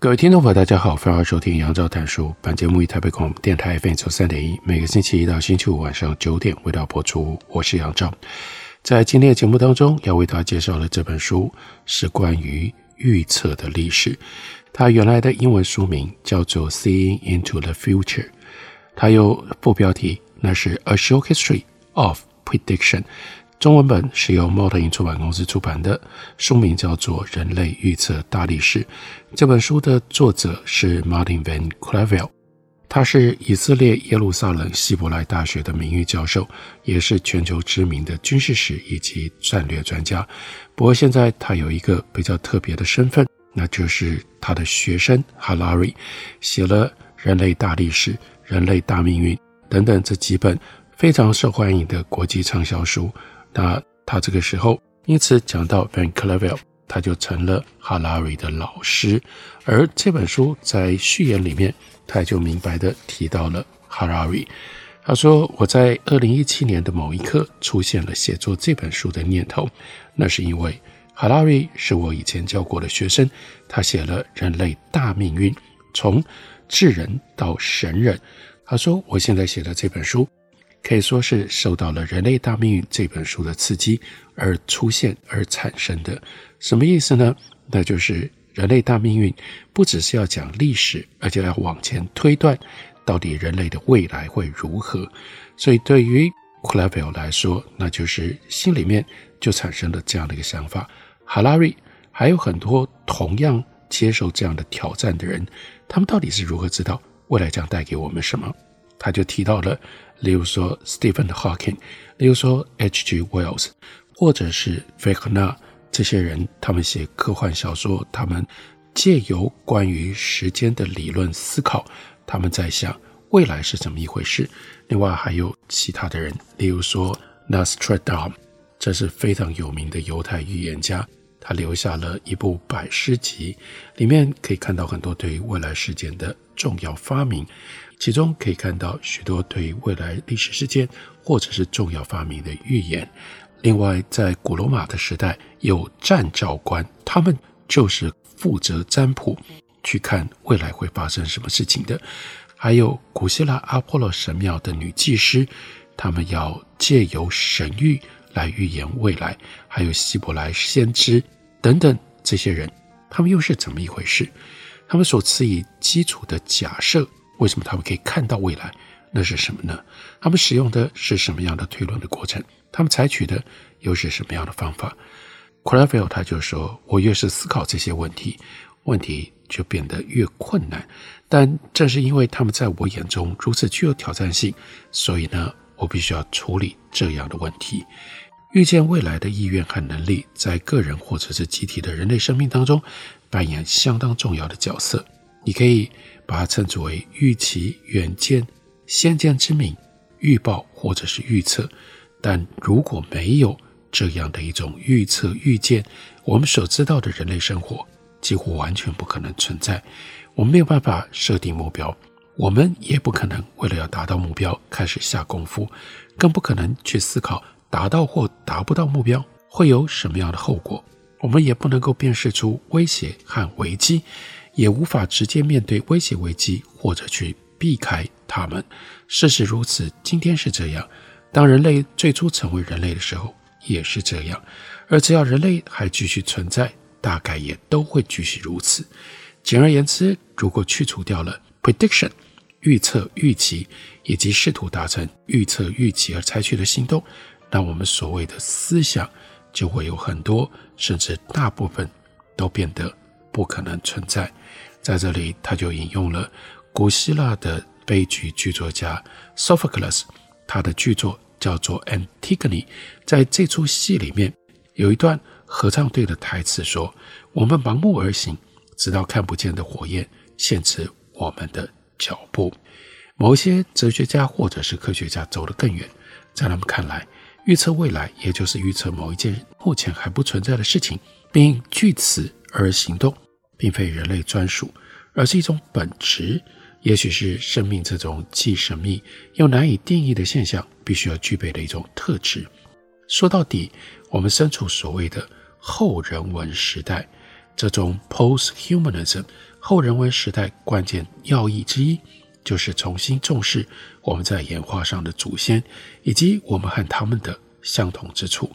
各位听众朋友，大家好，欢迎收听杨照谈书。本节目以台北广播电台 FM 九三点一，每个星期一到星期五晚上九点为大家播出。我是杨照，在今天的节目当中，要为大家介绍的这本书是关于预测的历史。它原来的英文书名叫做《Seeing into the Future》，它有副标题，那是《A Short History of Prediction》。中文本是由猫头鹰出版公司出版的，书名叫做《人类预测大历史》。这本书的作者是 Martin Van Clavell，他是以色列耶路撒冷希伯来大学的名誉教授，也是全球知名的军事史以及战略专家。不过现在他有一个比较特别的身份，那就是他的学生 Halari 写了《人类大历史》《人类大命运》等等这几本非常受欢迎的国际畅销书。那他这个时候，因此讲到 Van Clavel，他就成了 Harari 的老师。而这本书在序言里面，他也就明白地提到了 Harari。他说：“我在二零一七年的某一刻出现了写作这本书的念头，那是因为 Harari 是我以前教过的学生，他写了《人类大命运：从智人到神人》。他说我现在写的这本书。”可以说是受到了《人类大命运》这本书的刺激而出现而产生的。什么意思呢？那就是《人类大命运》不只是要讲历史，而且要往前推断，到底人类的未来会如何。所以对于 Clavell 来说，那就是心里面就产生了这样的一个想法。Harari 还有很多同样接受这样的挑战的人，他们到底是如何知道未来将带给我们什么？他就提到了。例如说，Stephen Hawking，例如说，H.G. Wells，或者是费克纳这些人，他们写科幻小说，他们借由关于时间的理论思考，他们在想未来是怎么一回事。另外还有其他的人，例如说，Nostradamus，这是非常有名的犹太预言家，他留下了一部百诗集，里面可以看到很多对于未来事件的重要发明。其中可以看到许多对未来历史事件或者是重要发明的预言。另外，在古罗马的时代，有占兆官，他们就是负责占卜，去看未来会发生什么事情的。还有古希腊阿波罗神庙的女祭司，他们要借由神谕来预言未来。还有希伯来先知等等这些人，他们又是怎么一回事？他们所持以基础的假设。为什么他们可以看到未来？那是什么呢？他们使用的是什么样的推论的过程？他们采取的又是什么样的方法？Clavell 他就说：“我越是思考这些问题，问题就变得越困难。但正是因为他们在我眼中如此具有挑战性，所以呢，我必须要处理这样的问题。预见未来的意愿和能力，在个人或者是集体的人类生命当中扮演相当重要的角色。你可以。”把它称之为预期、远见、先见之明、预报或者是预测。但如果没有这样的一种预测、预见，我们所知道的人类生活几乎完全不可能存在。我们没有办法设定目标，我们也不可能为了要达到目标开始下功夫，更不可能去思考达到或达不到目标会有什么样的后果。我们也不能够辨识出威胁和危机。也无法直接面对威胁危机，或者去避开他们。事实如此，今天是这样。当人类最初成为人类的时候，也是这样。而只要人类还继续存在，大概也都会继续如此。简而言之，如果去除掉了 prediction 预测、预期，以及试图达成预测、预期而采取的行动，那我们所谓的思想就会有很多，甚至大部分都变得不可能存在。在这里，他就引用了古希腊的悲剧剧作家 Sophocles，他的剧作叫做《Antigone》。在这出戏里面，有一段合唱队的台词说：“我们盲目而行，直到看不见的火焰限制我们的脚步。”某些哲学家或者是科学家走得更远，在他们看来，预测未来，也就是预测某一件目前还不存在的事情，并据此而行动，并非人类专属，而是一种本质，也许是生命这种既神秘又难以定义的现象必须要具备的一种特质。说到底，我们身处所谓的后人文时代，这种 post-humanism 后人文时代关键要义之一。就是重新重视我们在演化上的祖先，以及我们和他们的相同之处，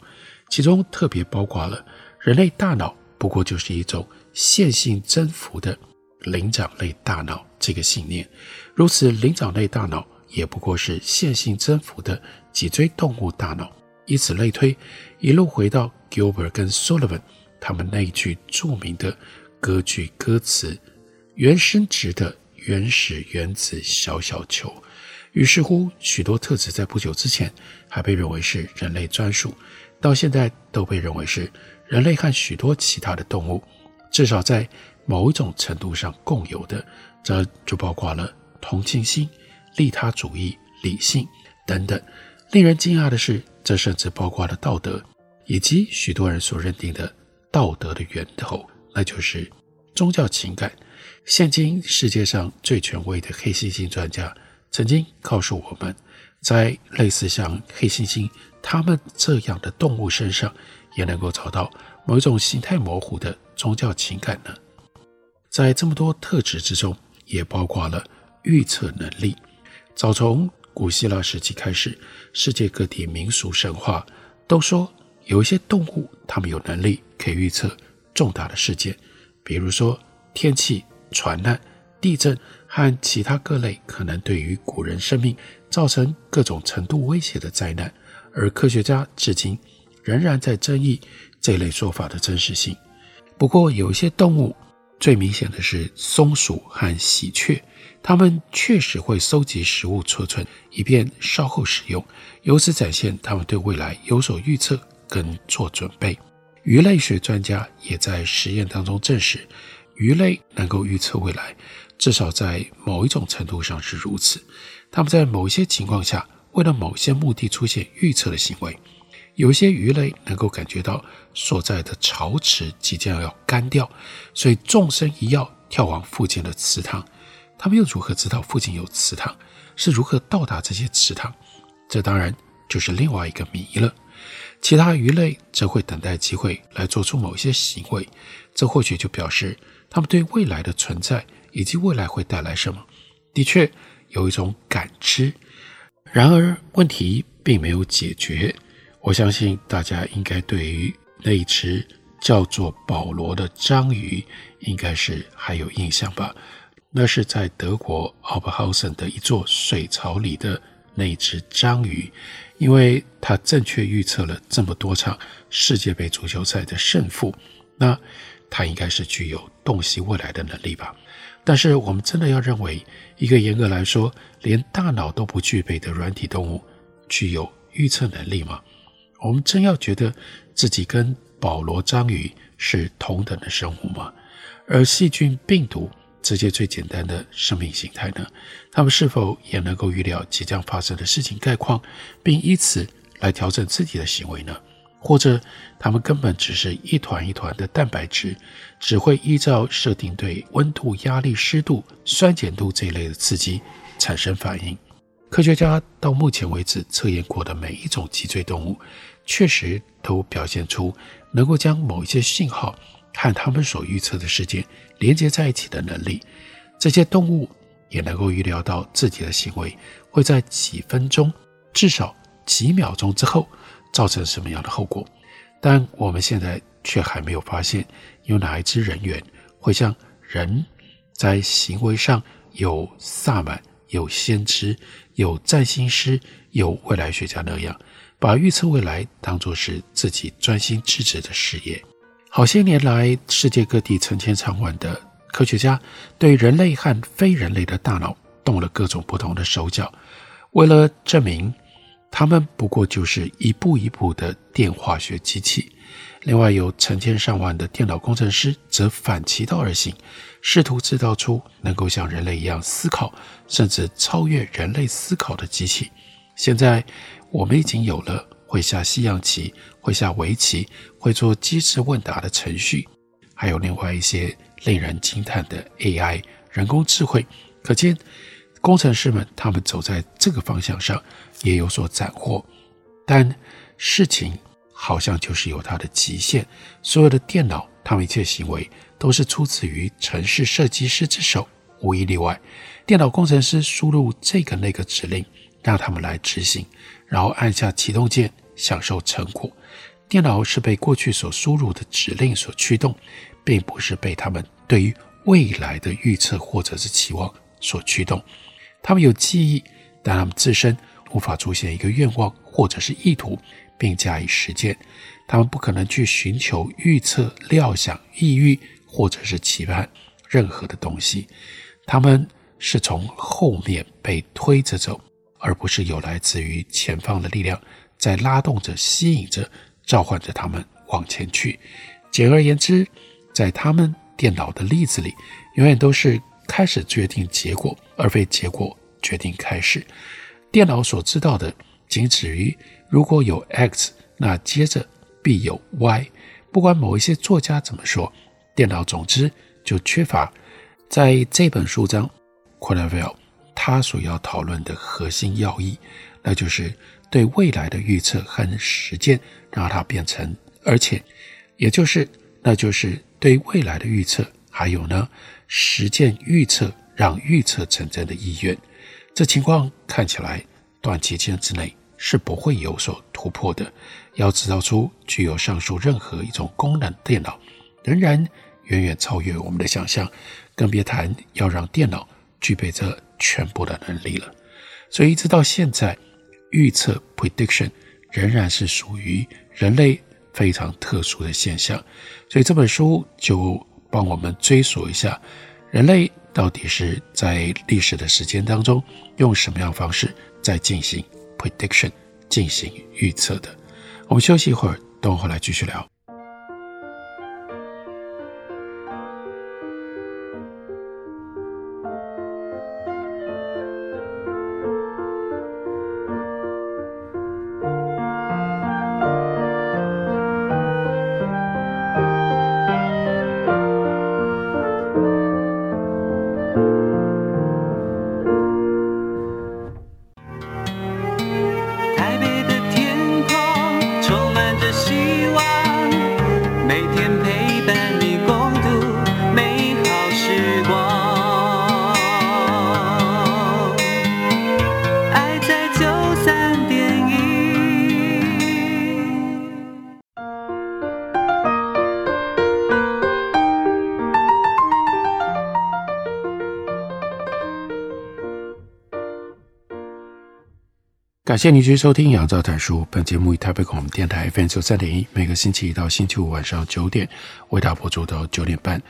其中特别包括了人类大脑不过就是一种线性增幅的灵长类大脑这个信念，如此灵长类大脑也不过是线性增幅的脊椎动物大脑，以此类推，一路回到 Gilbert 跟 Sullivan 他们那一句著名的歌剧歌词：“原生殖的。”原始原子小小球，于是乎，许多特质在不久之前还被认为是人类专属，到现在都被认为是人类和许多其他的动物，至少在某一种程度上共有的。这就包括了同情心、利他主义、理性等等。令人惊讶的是，这甚至包括了道德，以及许多人所认定的道德的源头，那就是宗教情感。现今世界上最权威的黑猩猩专家曾经告诉我们，在类似像黑猩猩他们这样的动物身上，也能够找到某一种形态模糊的宗教情感呢。在这么多特质之中，也包括了预测能力。早从古希腊时期开始，世界各地民俗神话都说，有一些动物，它们有能力可以预测重大的事件，比如说天气。船难、地震和其他各类可能对于古人生命造成各种程度威胁的灾难，而科学家至今仍然在争议这类说法的真实性。不过，有一些动物，最明显的是松鼠和喜鹊，它们确实会收集食物储存，以便稍后使用，由此展现它们对未来有所预测跟做准备。鱼类学专家也在实验当中证实。鱼类能够预测未来，至少在某一种程度上是如此。它们在某些情况下，为了某些目的出现预测的行为。有些鱼类能够感觉到所在的潮池即将要干掉，所以纵身一跃跳往附近的池塘。它们又如何知道附近有池塘？是如何到达这些池塘？这当然就是另外一个谜了。其他鱼类则会等待机会来做出某些行为，这或许就表示。他们对未来的存在以及未来会带来什么，的确有一种感知。然而，问题并没有解决。我相信大家应该对于那一只叫做保罗的章鱼，应该是还有印象吧？那是在德国奥伯豪森的一座水槽里的那一只章鱼，因为它正确预测了这么多场世界杯足球赛的胜负。那。它应该是具有洞悉未来的能力吧？但是我们真的要认为一个严格来说连大脑都不具备的软体动物具有预测能力吗？我们真要觉得自己跟保罗章鱼是同等的生物吗？而细菌、病毒这些最简单的生命形态呢？它们是否也能够预料即将发生的事情概况，并以此来调整自己的行为呢？或者，它们根本只是一团一团的蛋白质，只会依照设定对温度、压力、湿度、酸碱度这一类的刺激产生反应。科学家到目前为止测验过的每一种脊椎动物，确实都表现出能够将某一些信号和他们所预测的事件连接在一起的能力。这些动物也能够预料到自己的行为会在几分钟，至少几秒钟之后。造成什么样的后果？但我们现在却还没有发现有哪一支人猿会像人在行为上有萨满、有先知、有占星师、有未来学家那样，把预测未来当作是自己专心致志的事业。好些年来，世界各地成千上万的科学家对人类和非人类的大脑动了各种不同的手脚，为了证明。他们不过就是一步一步的电化学机器，另外，有成千上万的电脑工程师则反其道而行，试图制造出能够像人类一样思考，甚至超越人类思考的机器。现在，我们已经有了会下西洋棋、会下围棋、会做机智问答的程序，还有另外一些令人惊叹的 AI 人工智慧。可见，工程师们他们走在这个方向上也有所斩获，但事情。好像就是有它的极限。所有的电脑，他们一切行为都是出自于城市设计师之手，无一例外。电脑工程师输入这个那个指令，让他们来执行，然后按下启动键，享受成果。电脑是被过去所输入的指令所驱动，并不是被他们对于未来的预测或者是期望所驱动。他们有记忆，但他们自身无法出现一个愿望或者是意图。并加以实践，他们不可能去寻求、预测、料想、意欲或者是期盼任何的东西。他们是从后面被推着走，而不是有来自于前方的力量在拉动着、吸引着、召唤着他们往前去。简而言之，在他们电脑的例子里，永远都是开始决定结果，而非结果决定开始。电脑所知道的，仅止于。如果有 X，那接着必有 Y。不管某一些作家怎么说，电脑总之就缺乏在这本书中 Kurzweil 他所要讨论的核心要义，那就是对未来的预测和实践，让它变成，而且也就是那就是对未来的预测，还有呢实践预测让预测成真的意愿。这情况看起来短期间之内。是不会有所突破的。要制造出具有上述任何一种功能的电脑，仍然远远超越我们的想象，更别谈要让电脑具备这全部的能力了。所以，一直到现在，预测 （prediction） 仍然是属于人类非常特殊的现象。所以，这本书就帮我们追溯一下，人类到底是在历史的时间当中用什么样方式在进行。prediction 进行预测的，我们休息一会儿，等会儿来继续聊。感谢您继续收听《杨照谈书》。本节目以台北广播电台 FM 九三点一，每个星期一到星期五晚上九点为大家播出到九点半。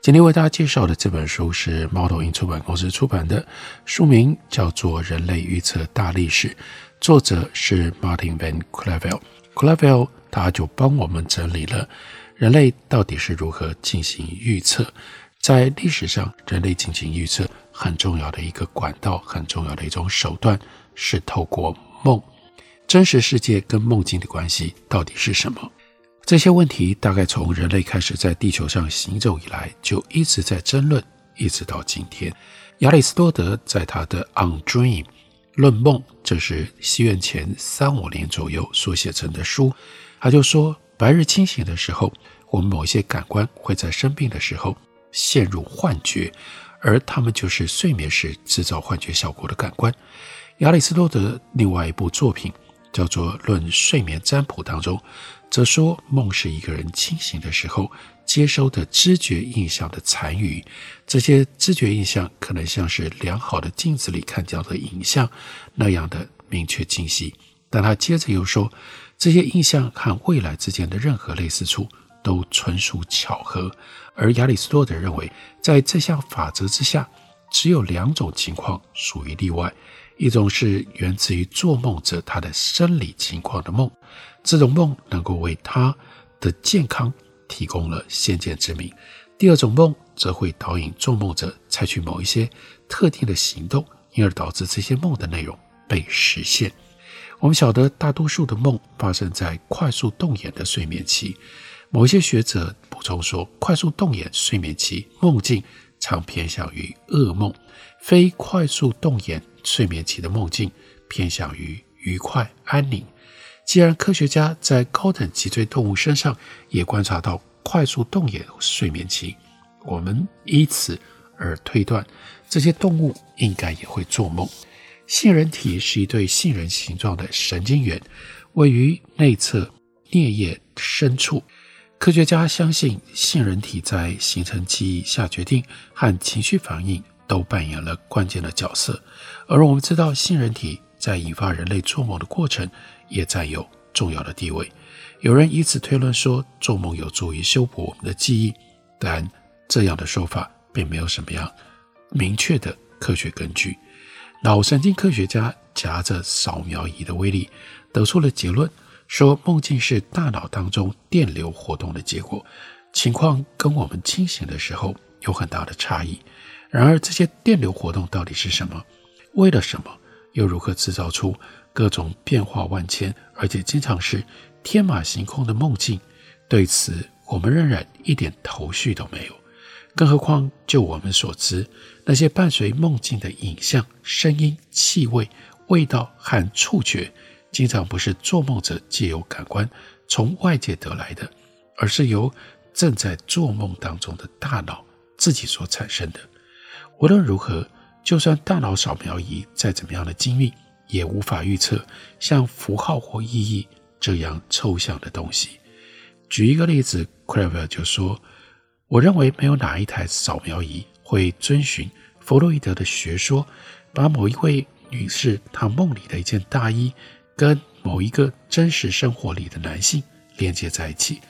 今天为大家介绍的这本书是猫头鹰出版公司出版的，书名叫做《人类预测大历史》，作者是 Martin van Clavel。Clavel 他就帮我们整理了人类到底是如何进行预测。在历史上，人类进行预测很重要的一个管道，很重要的一种手段是透过。梦，真实世界跟梦境的关系到底是什么？这些问题大概从人类开始在地球上行走以来，就一直在争论，一直到今天。亚里士多德在他的《On Dream》论梦，这是西元前三五年左右所写成的书，他就说：白日清醒的时候，我们某些感官会在生病的时候陷入幻觉，而他们就是睡眠时制造幻觉效果的感官。亚里士多德另外一部作品叫做《论睡眠占卜》当中，则说梦是一个人清醒的时候接收的知觉印象的残余。这些知觉印象可能像是良好的镜子里看到的影像那样的明确清晰。但他接着又说，这些印象和未来之间的任何类似处都纯属巧合。而亚里士多德认为，在这项法则之下，只有两种情况属于例外。一种是源自于做梦者他的生理情况的梦，这种梦能够为他的健康提供了先见之明。第二种梦则会导引做梦者采取某一些特定的行动，因而导致这些梦的内容被实现。我们晓得，大多数的梦发生在快速动眼的睡眠期。某一些学者补充说，快速动眼睡眠期梦境常偏向于噩梦，非快速动眼睡眠期的梦境偏向于愉快安宁。既然科学家在高等脊椎动物身上也观察到快速动眼睡眠期，我们依此而推断，这些动物应该也会做梦。杏仁体是一对杏仁形状的神经元，位于内侧颞叶深处。科学家相信，杏仁体在形成记忆、下决定和情绪反应都扮演了关键的角色。而我们知道，杏仁体在引发人类做梦的过程也占有重要的地位。有人以此推论说，做梦有助于修补我们的记忆，但这样的说法并没有什么样明确的科学根据。脑神经科学家夹着扫描仪的威力，得出了结论，说梦境是大脑当中电流活动的结果，情况跟我们清醒的时候有很大的差异。然而，这些电流活动到底是什么？为了什么？又如何制造出各种变化万千，而且经常是天马行空的梦境？对此，我们仍然一点头绪都没有。更何况，就我们所知，那些伴随梦境的影像、声音、气味、味道和触觉，经常不是做梦者借由感官从外界得来的，而是由正在做梦当中的大脑自己所产生的。无论如何，就算大脑扫描仪再怎么样的精密，也无法预测像符号或意义这样抽象的东西。举一个例子，Creville 就说。我认为没有哪一台扫描仪会遵循弗洛伊德的学说，把某一位女士她梦里的一件大衣跟某一个真实生活里的男性连接在一起，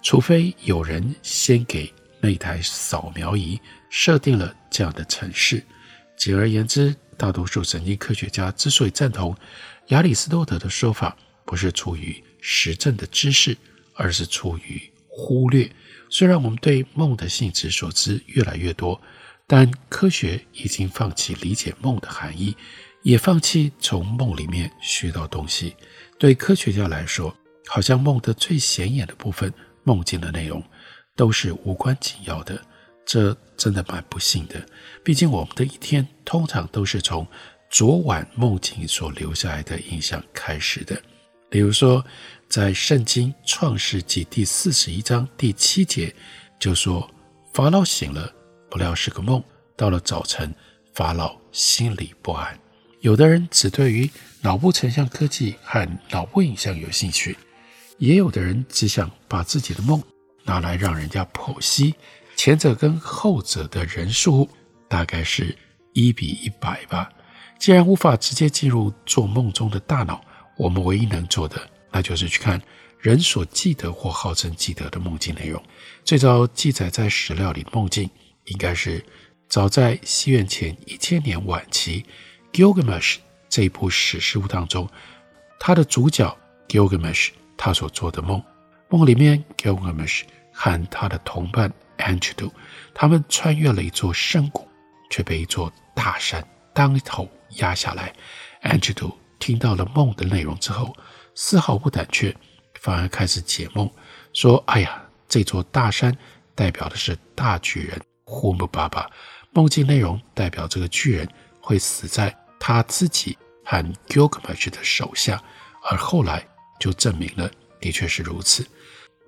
除非有人先给那台扫描仪设定了这样的程式。简而言之，大多数神经科学家之所以赞同亚里士多德的说法，不是出于实证的知识，而是出于忽略。虽然我们对梦的性质所知越来越多，但科学已经放弃理解梦的含义，也放弃从梦里面学到东西。对科学家来说，好像梦的最显眼的部分，梦境的内容，都是无关紧要的。这真的蛮不幸的。毕竟我们的一天通常都是从昨晚梦境所留下来的印象开始的。比如说。在圣经创世纪第四十一章第七节就说：“法老醒了，不料是个梦。到了早晨，法老心里不安。”有的人只对于脑部成像科技和脑部影像有兴趣，也有的人只想把自己的梦拿来让人家剖析。前者跟后者的人数大概是一比一百吧。既然无法直接进入做梦中的大脑，我们唯一能做的。那就是去看人所记得或号称记得的梦境内容。最早记载在史料里的梦境，应该是早在西元前一千年晚期《Gilgamesh》这一部史诗物当中，他的主角 Gilgamesh 他所做的梦。梦里面，Gilgamesh 和他的同伴 Enkidu，他们穿越了一座深谷，却被一座大山当头压下来。Enkidu 听到了梦的内容之后，丝毫不胆怯，反而开始解梦，说：“哎呀，这座大山代表的是大巨人呼木巴巴，梦境内容代表这个巨人会死在他自己和 Gilgamesh 的手下，而后来就证明了，的确是如此。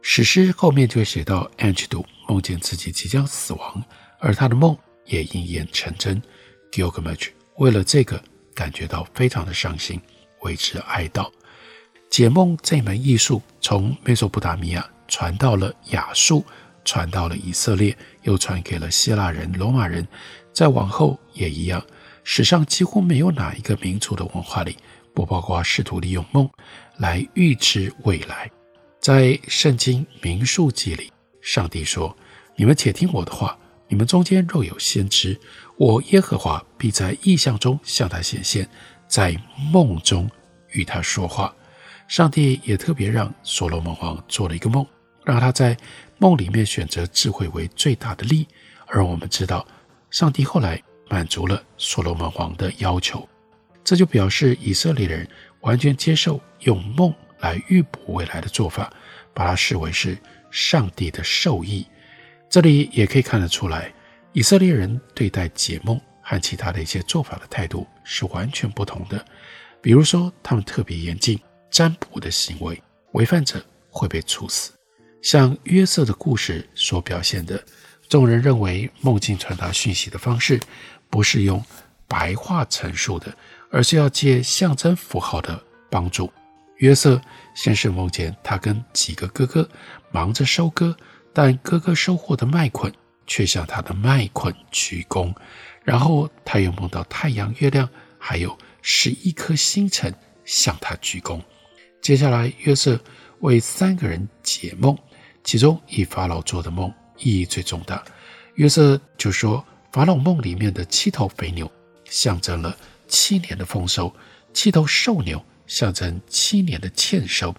史诗后面就会写到，Enkidu 梦见自己即将死亡，而他的梦也应验成真。Gilgamesh 为了这个感觉到非常的伤心，为之哀悼。”解梦这门艺术从美索不达米亚传到了亚述，传到了以色列，又传给了希腊人、罗马人，再往后也一样。史上几乎没有哪一个民族的文化里不包括试图利用梦来预知未来。在圣经民数记里，上帝说：“你们且听我的话，你们中间若有先知，我耶和华必在异象中向他显现，在梦中与他说话。”上帝也特别让所罗门王做了一个梦，让他在梦里面选择智慧为最大的利。而我们知道，上帝后来满足了所罗门王的要求，这就表示以色列人完全接受用梦来预卜未来的做法，把它视为是上帝的授意。这里也可以看得出来，以色列人对待解梦和其他的一些做法的态度是完全不同的。比如说，他们特别严禁占卜的行为，违反者会被处死。像约瑟的故事所表现的，众人认为梦境传达讯息的方式不是用白话陈述的，而是要借象征符号的帮助。约瑟先是梦见他跟几个哥哥忙着收割，但哥哥收获的麦捆却向他的麦捆鞠躬，然后他又梦到太阳、月亮，还有十一颗星辰向他鞠躬。接下来，约瑟为三个人解梦，其中以法老做的梦意义最重大。约瑟就说，法老梦里面的七头肥牛象征了七年的丰收，七头瘦牛。象征七年的欠收。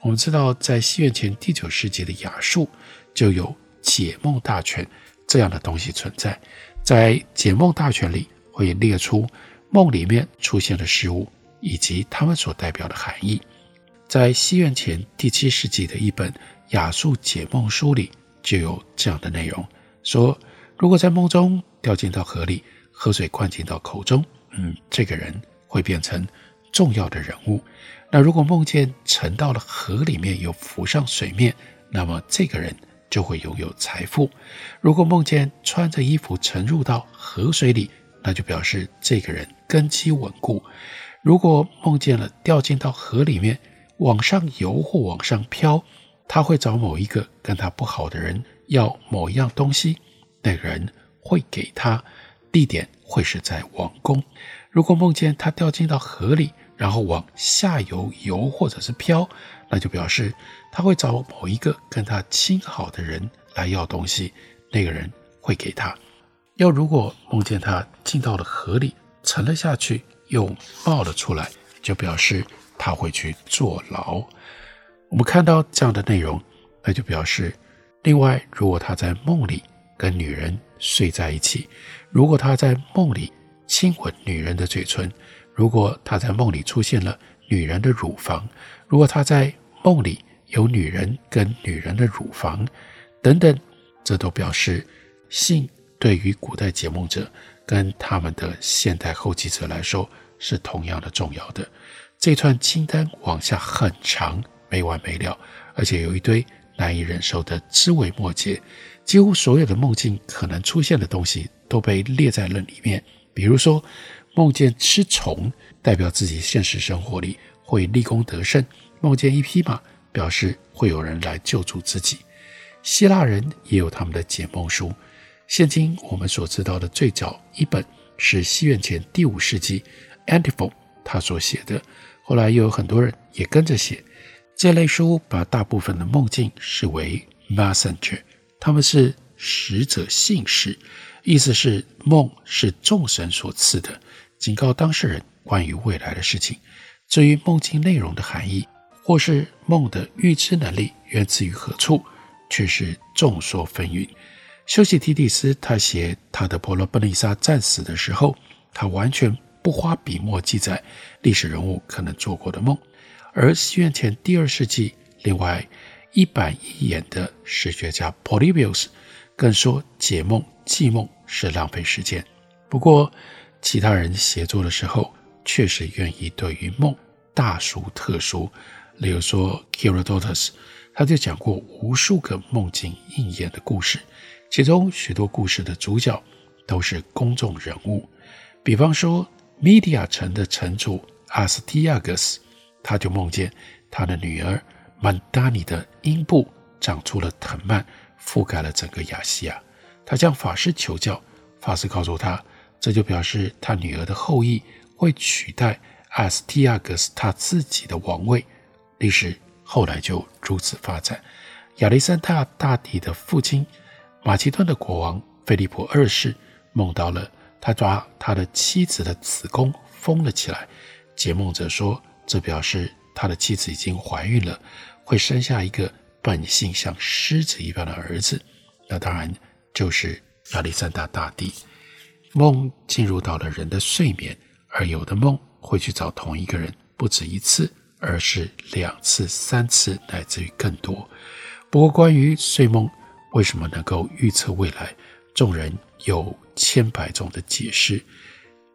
我们知道，在西元前第九世纪的亚述就有解梦大全这样的东西存在。在解梦大全里会列出梦里面出现的事物以及它们所代表的含义。在西元前第七世纪的一本亚述解梦书里就有这样的内容：说，如果在梦中掉进到河里，河水灌进到口中，嗯，这个人会变成。重要的人物，那如果梦见沉到了河里面又浮上水面，那么这个人就会拥有财富；如果梦见穿着衣服沉入到河水里，那就表示这个人根基稳固；如果梦见了掉进到河里面往上游或往上飘，他会找某一个跟他不好的人要某一样东西，那个人会给他，地点会是在王宫；如果梦见他掉进到河里，然后往下游游或者是飘，那就表示他会找某一个跟他亲好的人来要东西，那个人会给他。要如果梦见他进到了河里，沉了下去，又冒了出来，就表示他会去坐牢。我们看到这样的内容，那就表示，另外，如果他在梦里跟女人睡在一起，如果他在梦里亲吻女人的嘴唇。如果他在梦里出现了女人的乳房，如果他在梦里有女人跟女人的乳房等等，这都表示性对于古代解梦者跟他们的现代后继者来说是同样的重要的。这串清单往下很长，没完没了，而且有一堆难以忍受的枝微末节，几乎所有的梦境可能出现的东西都被列在了里面，比如说。梦见吃虫，代表自己现实生活里会立功得胜；梦见一匹马，表示会有人来救助自己。希腊人也有他们的解梦书。现今我们所知道的最早一本是西元前第五世纪 Antiphon 他所写的，后来又有很多人也跟着写。这类书把大部分的梦境视为 messenger，他们是使者信使，意思是梦是众神所赐的。警告当事人关于未来的事情。至于梦境内容的含义，或是梦的预知能力源自于何处，却是众说纷纭。修昔底底斯他写他的《伯罗奔尼撒战死》的时候，他完全不花笔墨记载历史人物可能做过的梦。而西元前第二世纪，另外一板一眼的史学家 Polybius 更说解梦记梦是浪费时间。不过，其他人写作的时候，确实愿意对于梦大书特书。例如说，Herodotus，他就讲过无数个梦境应验的故事，其中许多故事的主角都是公众人物。比方说，米底亚城的城主阿斯提亚格斯，他就梦见他的女儿曼达尼的阴部长出了藤蔓，覆盖了整个亚细亚。他向法师求教，法师告诉他。这就表示他女儿的后裔会取代阿斯提亚格斯他自己的王位，历史后来就如此发展。亚历山大大帝的父亲马其顿的国王菲利普二世梦到了他抓他的妻子的子宫封了起来，解梦者说这表示他的妻子已经怀孕了，会生下一个本性像狮子一般的儿子，那当然就是亚历山大大帝。梦进入到了人的睡眠，而有的梦会去找同一个人不止一次，而是两次、三次，乃至于更多。不过，关于睡梦为什么能够预测未来，众人有千百种的解释。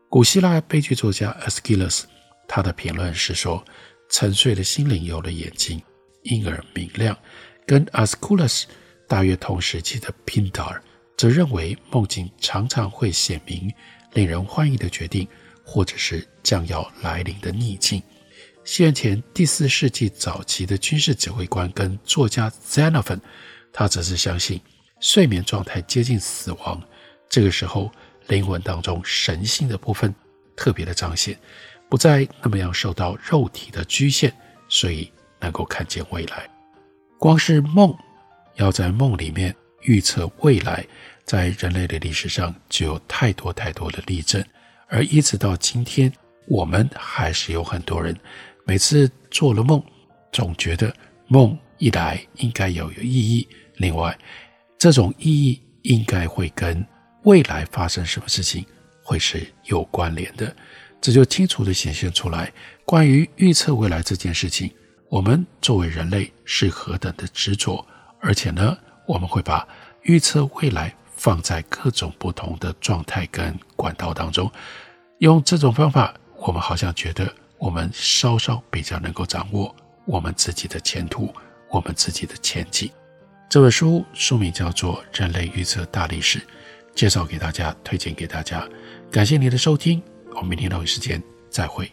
古希腊悲剧作家 Aeschylus 他的评论是说：沉睡的心灵有了眼睛，因而明亮。跟 Aeschylus 大约同时期的 Pindar 则认为梦境常常会显明令人欢迎的决定，或者是将要来临的逆境。西元前第四世纪早期的军事指挥官跟作家 Xenophon，他则是相信睡眠状态接近死亡，这个时候。灵魂当中神性的部分特别的彰显，不再那么样受到肉体的局限，所以能够看见未来。光是梦，要在梦里面预测未来，在人类的历史上就有太多太多的例证，而一直到今天，我们还是有很多人每次做了梦，总觉得梦一来应该要有意义，另外这种意义应该会跟。未来发生什么事情会是有关联的，这就清楚地显现出来。关于预测未来这件事情，我们作为人类是何等的执着，而且呢，我们会把预测未来放在各种不同的状态跟管道当中。用这种方法，我们好像觉得我们稍稍比较能够掌握我们自己的前途，我们自己的前景。这本书书名叫做《人类预测大历史》。介绍给大家，推荐给大家，感谢您的收听，我们明天同一时间再会。